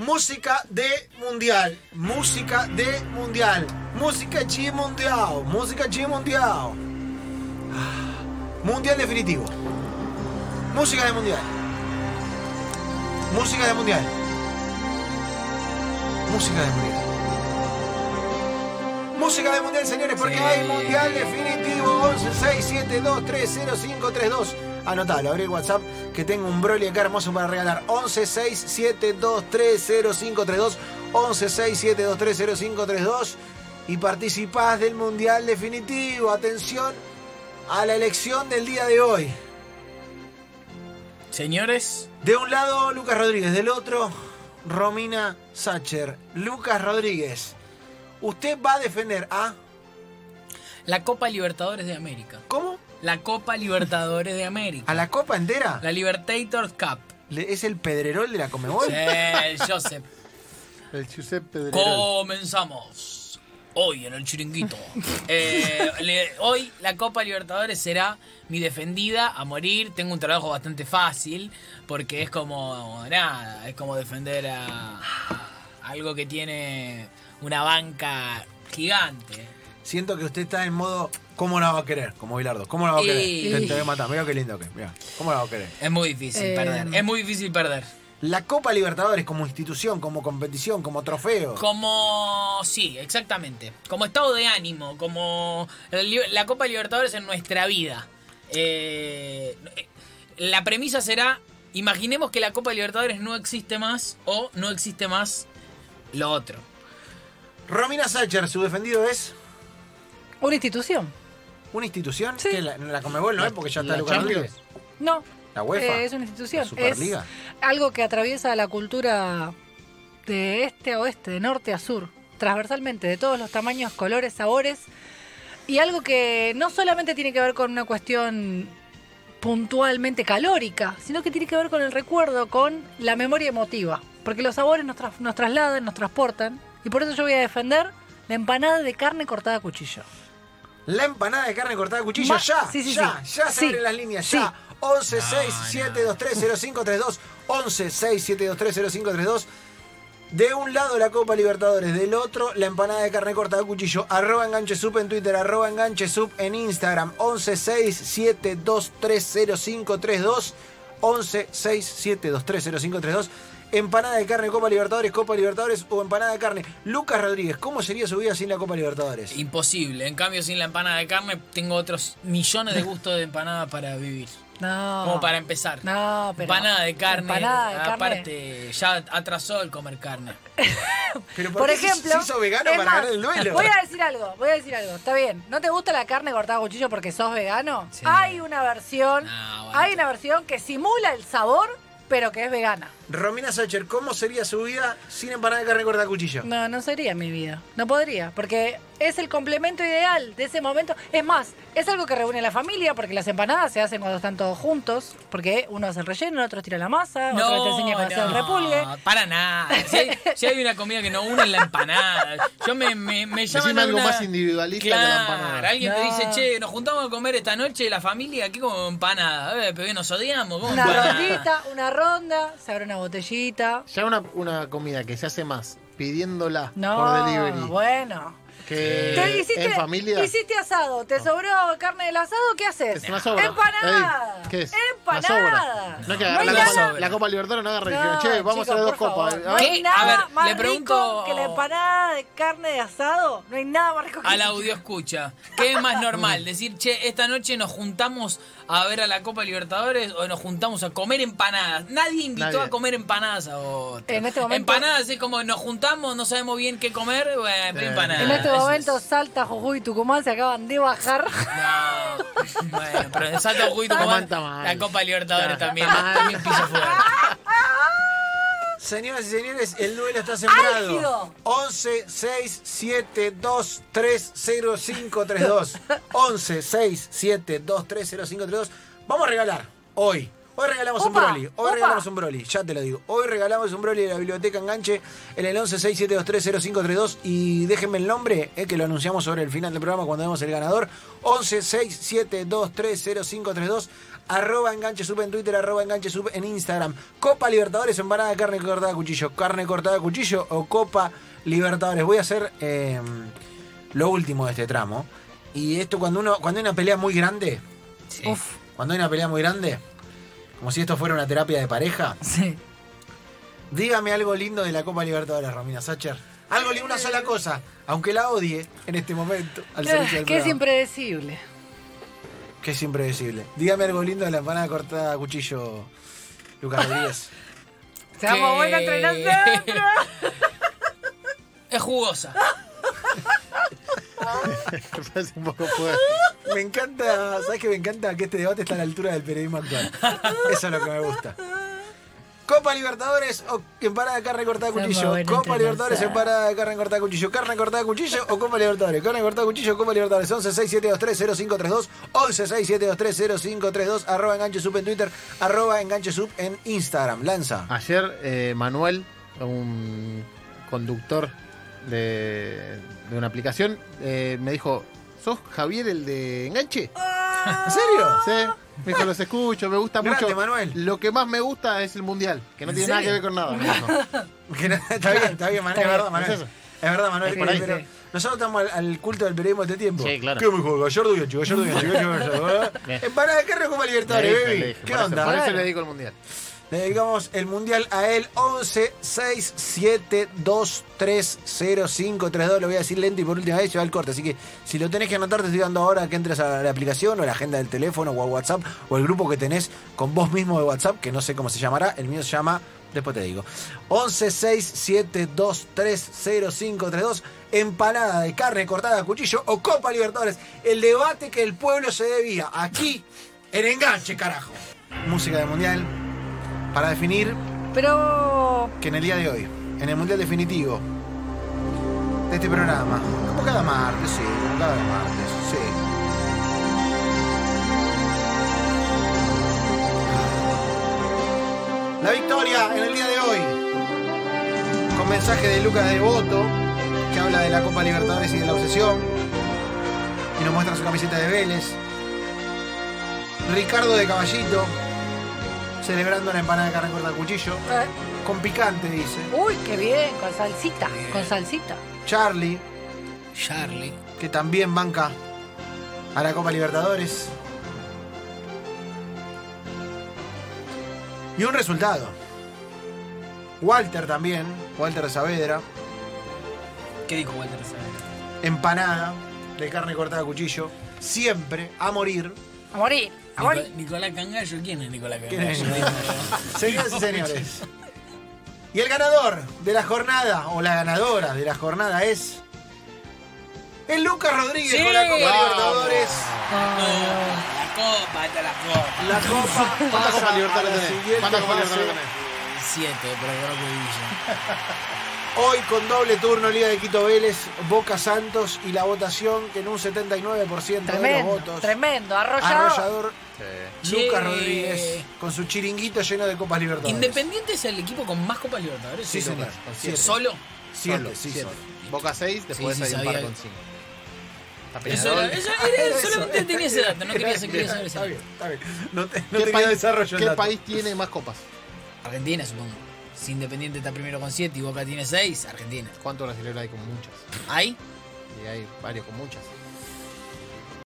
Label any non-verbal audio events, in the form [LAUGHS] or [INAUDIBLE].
Música de mundial. Música de mundial. Música de mundial. Música de mundial. Ah, Mundial definitivo. Música de mundial. Música de mundial. Música de mundial. Música de mundial, señores, porque hay mundial definitivo. 11 6 7 2 3 0 5 3 2. Anotalo, abrí el WhatsApp que tengo un Broly acá hermoso para regalar. 11 6 7 2 3 0 5 3 2. 11 6 7 2 3 0 5 3 2. Y participás del mundial definitivo. Atención a la elección del día de hoy. Señores, De un lado, Lucas Rodríguez. Del otro, Romina Sacher. Lucas Rodríguez. Usted va a defender a. la Copa Libertadores de América. ¿Cómo? La Copa Libertadores de América. ¿A la copa entera? La Libertadores Cup. ¿Es el pedrerol de la Comebol? Sí, Joseph. El Giuseppe [LAUGHS] de Comenzamos. Hoy en el chiringuito. [LAUGHS] Eh, le- hoy la Copa Libertadores será mi defendida a morir. Tengo un trabajo bastante fácil porque es como nada, es como defender a, a algo que tiene una banca gigante. Siento que usted está en modo. ¿Cómo la va a querer? Como Bilardo. ¿Cómo la va a querer? Y- Te, te voy a matar. Mira qué lindo que. Mira. ¿Cómo la va a querer? Es muy difícil Eh, perder. Es muy difícil perder. La Copa Libertadores como institución, como competición, como trofeo. Como. Sí, exactamente. Como estado de ánimo, como la Copa Libertadores en nuestra vida. Eh, la premisa será: imaginemos que la Copa Libertadores no existe más o no existe más lo otro. Romina Sacher, su defendido es. Una institución. ¿Una institución? Sí. ¿Qué, la, la Comebol no es porque ya está la Lucas Champions. Rodríguez. No. ¿La UEFA? Eh, es una institución. ¿La Superliga? Es algo que atraviesa la cultura de este a oeste, de norte a sur, transversalmente, de todos los tamaños, colores, sabores. Y algo que no solamente tiene que ver con una cuestión puntualmente calórica, sino que tiene que ver con el recuerdo, con la memoria emotiva. Porque los sabores nos, tras- nos trasladan, nos transportan. Y por eso yo voy a defender la empanada de carne cortada a cuchillo. La empanada de carne cortada a cuchillo, Ma- ya, sí, sí, ya, sí. ya se Sí, abren las líneas, sí. ya. 11 6 7 2 3 0 5 3 2 11 6 7 2 3 0 5 3 2 De un lado la Copa Libertadores, del otro la empanada de carne cortada a cuchillo. Arroba enganche sub en Twitter, arroba enganche sub en Instagram. 11 6 7 2 3 0 5 3 2 11 6 7 2 3 0 5 3 2 Empanada de carne, Copa Libertadores, Copa Libertadores o empanada de carne. Lucas Rodríguez, ¿cómo sería su vida sin la Copa Libertadores? Imposible. En cambio, sin la empanada de carne, tengo otros millones de gustos de empanada para vivir. No. Como para empezar. No, pero. Empanada de carne. Empanada de carne. Aparte, ya atrasó el comer carne. [LAUGHS] Pero Por se- ejemplo, se hizo vegano para más, ganar el duelo? Voy a decir algo, voy a decir algo. Está bien. ¿No te gusta la carne cortada a cuchillo porque sos vegano? Sí. Hay una versión, No, aguanta. hay una versión que simula el sabor, pero que es vegana. Romina Sacher, ¿cómo sería su vida sin empanada de carne cortada a cuchillo? No, no sería mi vida. No podría, porque es el complemento ideal de ese momento. Es más, es algo que reúne a la familia, porque las empanadas se hacen cuando están todos juntos, porque uno hace el relleno, el otro tira la masa, otro te enseña cómo hacer el repulgue. Para nada. Si hay, si hay una comida que no une es la empanada. Yo me, me, me llaman a algo una- más individualista que la empanada. alguien te No. dice, che, nos juntamos a comer esta noche la familia, aquí como empanada. Eh, pero que nos odiamos, ¿cómo Una empanada? rondita, una ronda, se abre una botellita. Ya una, una comida que se hace más pidiéndola No, por delivery bueno. Que Te hiciste, en familia. hiciste asado, te sobró carne del asado, ¿qué haces? Es una sobra. Empanada. Ey, ¿Qué es? Empanada. Una sobra. No que No la, copa, la Copa Libertadores no agarra No, che, vamos chicos, a las dos copas. No ver, hay ¿Qué? nada A ver, más le pregunto- rico que la empanada de carne de asado. No hay nada más rico que Al audio escucha. ¿Qué es más normal? Decir, che, esta noche nos juntamos a ver a la Copa Libertadores o nos juntamos a comer empanadas. Nadie invitó Nadie. a comer empanadas a otro. En este momento- Empanadas es como nos juntamos, no sabemos bien qué comer, bueno, Eh, empanadas. En este Eso momento es. Salta, Jujuy y Tucumán se acaban de bajar. No. Bueno, pero en Salto Jujuy, Tucumán, Tucumán la Copa Libertadores también, también piso fuerte. Señoras y señores, el duelo está sembrado. ¡Álgido! 11 6 7 2 3 0 5 3 2. 11 6 7 2 3 0 5 3 2. Vamos a regalar hoy. Hoy regalamos un Broly. Hoy opa. regalamos un Broly, ya te lo digo. Hoy regalamos un Broly de la biblioteca Enganche en el 11 6 7 2 3 0 5 3 2. Y déjenme el nombre, eh, que lo anunciamos sobre el final del programa cuando demos el ganador. 11 6 7 2 3 0 5 3 2. arroba enganche sub en Twitter, arroba enganche sub en Instagram. Copa Libertadores, empanada de carne cortada a cuchillo, carne cortada a cuchillo o Copa Libertadores. Voy a hacer eh, lo último de este tramo. Y esto cuando uno, cuando hay una pelea muy grande, Sí. Uf, cuando hay una pelea muy grande, como si esto fuera una terapia de pareja, sí. dígame algo lindo de la Copa Libertadores, Romina Sacher. Algo lindo, una sola cosa, aunque la odie en este momento al servicio del Que es impredecible. Que es impredecible. Dígame algo lindo de la empanada cortada a cuchillo, Lucas [LAUGHS] Rodríguez. Seamos entrenar siempre. Es jugosa. [LAUGHS] [LAUGHS] Me parece un poco fuerte. Me encanta, ¿sabes qué me encanta? Que este debate está a la altura del periodismo actual. Eso es lo que me gusta. Copa Libertadores o empanada de carne cortada cuchillo. Copa Libertadores, entrelazada. empanada de carne cortada a cuchillo. Carne cortada a cuchillo o Copa Libertadores. Carne cortada a cuchillo, Copa Libertadores. 11 6 0532 11 6 0532 Arroba enganche sub en Twitter. Arroba enganche sub en Instagram. Lanza. Ayer eh, Manuel, un conductor de, de una aplicación, eh, me dijo, ¿sos Javier el de enganche? ¿En serio? Sí, me dijo, los escucho, me gusta Grande, mucho. Manuel. Lo que más me gusta es el mundial, que no ¿En tiene nada que ver con nada. me dijo. [LAUGHS] Que no- está bien, está bien, Manuel. Es verdad. Manuel. Es. Es verdad, Manuel. Es por ahí. pero Sí. nosotros estamos al, al culto del periodismo de este tiempo. Sí, claro. ¿Qué mejor? Gallardo y Ancho, Gallardo y Ancho, Gallardo y carne Copa Le Libertadores, baby. ¿Qué onda? por eso le dedico el mundial. Le dedicamos el mundial a él. 11 6 7 2 3 0 5 3 2. Lo voy a decir lento y por última vez se va el corte. Así que si lo tenés que anotar, te estoy dando ahora que entres a la aplicación o a la agenda del teléfono o a WhatsApp o el grupo que tenés con vos mismo de WhatsApp, que no sé cómo se llamará. El mío se llama. Después te digo. 11 6 7 2 3 0 5 3 2. Empanada de carne cortada a cuchillo o Copa Libertadores. El debate que el pueblo se debía. Aquí, en enganche, carajo. Música de mundial. Para definir Pero que en el día de hoy, en el mundial definitivo de este programa, como cada martes, sí, como cada martes, sí. La victoria en el día de hoy, con mensaje de Lucas Devoto, que habla de la Copa Libertadores y de la obsesión, y nos muestra su camiseta de Vélez. Ricardo de Caballito, celebrando la empanada de carne corta a cuchillo. eh, Con picante, dice. uy, qué bien, con salsita, con salsita. Charlie, Charlie. que también banca a la Copa Libertadores. Y un resultado. Walter también, Walter Saavedra, ¿Qué dijo Walter Saavedra? empanada de carne cortada a cuchillo, siempre a morir. A morir, Nicolás Cangallo, ¿quién es Nicolás. Cangallo? [LAUGHS] Señoras y señores. Y el ganador de la jornada, o la ganadora de la jornada es. El Lucas Rodríguez Sí. con la Copa. Libertadores. La copa, esta la copa. La Copa. ¿Cuántas Copa Libertadores tenés? ¿Cuántas Copa. Libertadores tenés? Siete, pero creo que Villa. [LAUGHS] Hoy con doble turno Liga de Quito Vélez, Boca Santos y la votación que en un 79% de los Tremendo, votos. tremendo, arrollador. Arrollador Sí. Lucas Rodríguez con su chiringuito lleno de Copas Libertadores. Independiente es el equipo con más Copas Libertadores. Sí, señor. Siete. ¿Solo? Siete, Solo, sí, siete. solo. Boca 6, después Sí, sí, hay un par con 5. Eso era, eso era- solamente tenía ese dato, no quería, quería saber ese Está dato. bien, está bien. No, te- no ¿Qué, tenía país, desarrollo ¿qué dato. país tiene más copas? Argentina, supongo. Si Independiente está primero con 7 y Boca tiene 6, Argentina. ¿Cuántos brasileños hay con muchas? ¿Hay? Y hay varios con muchas.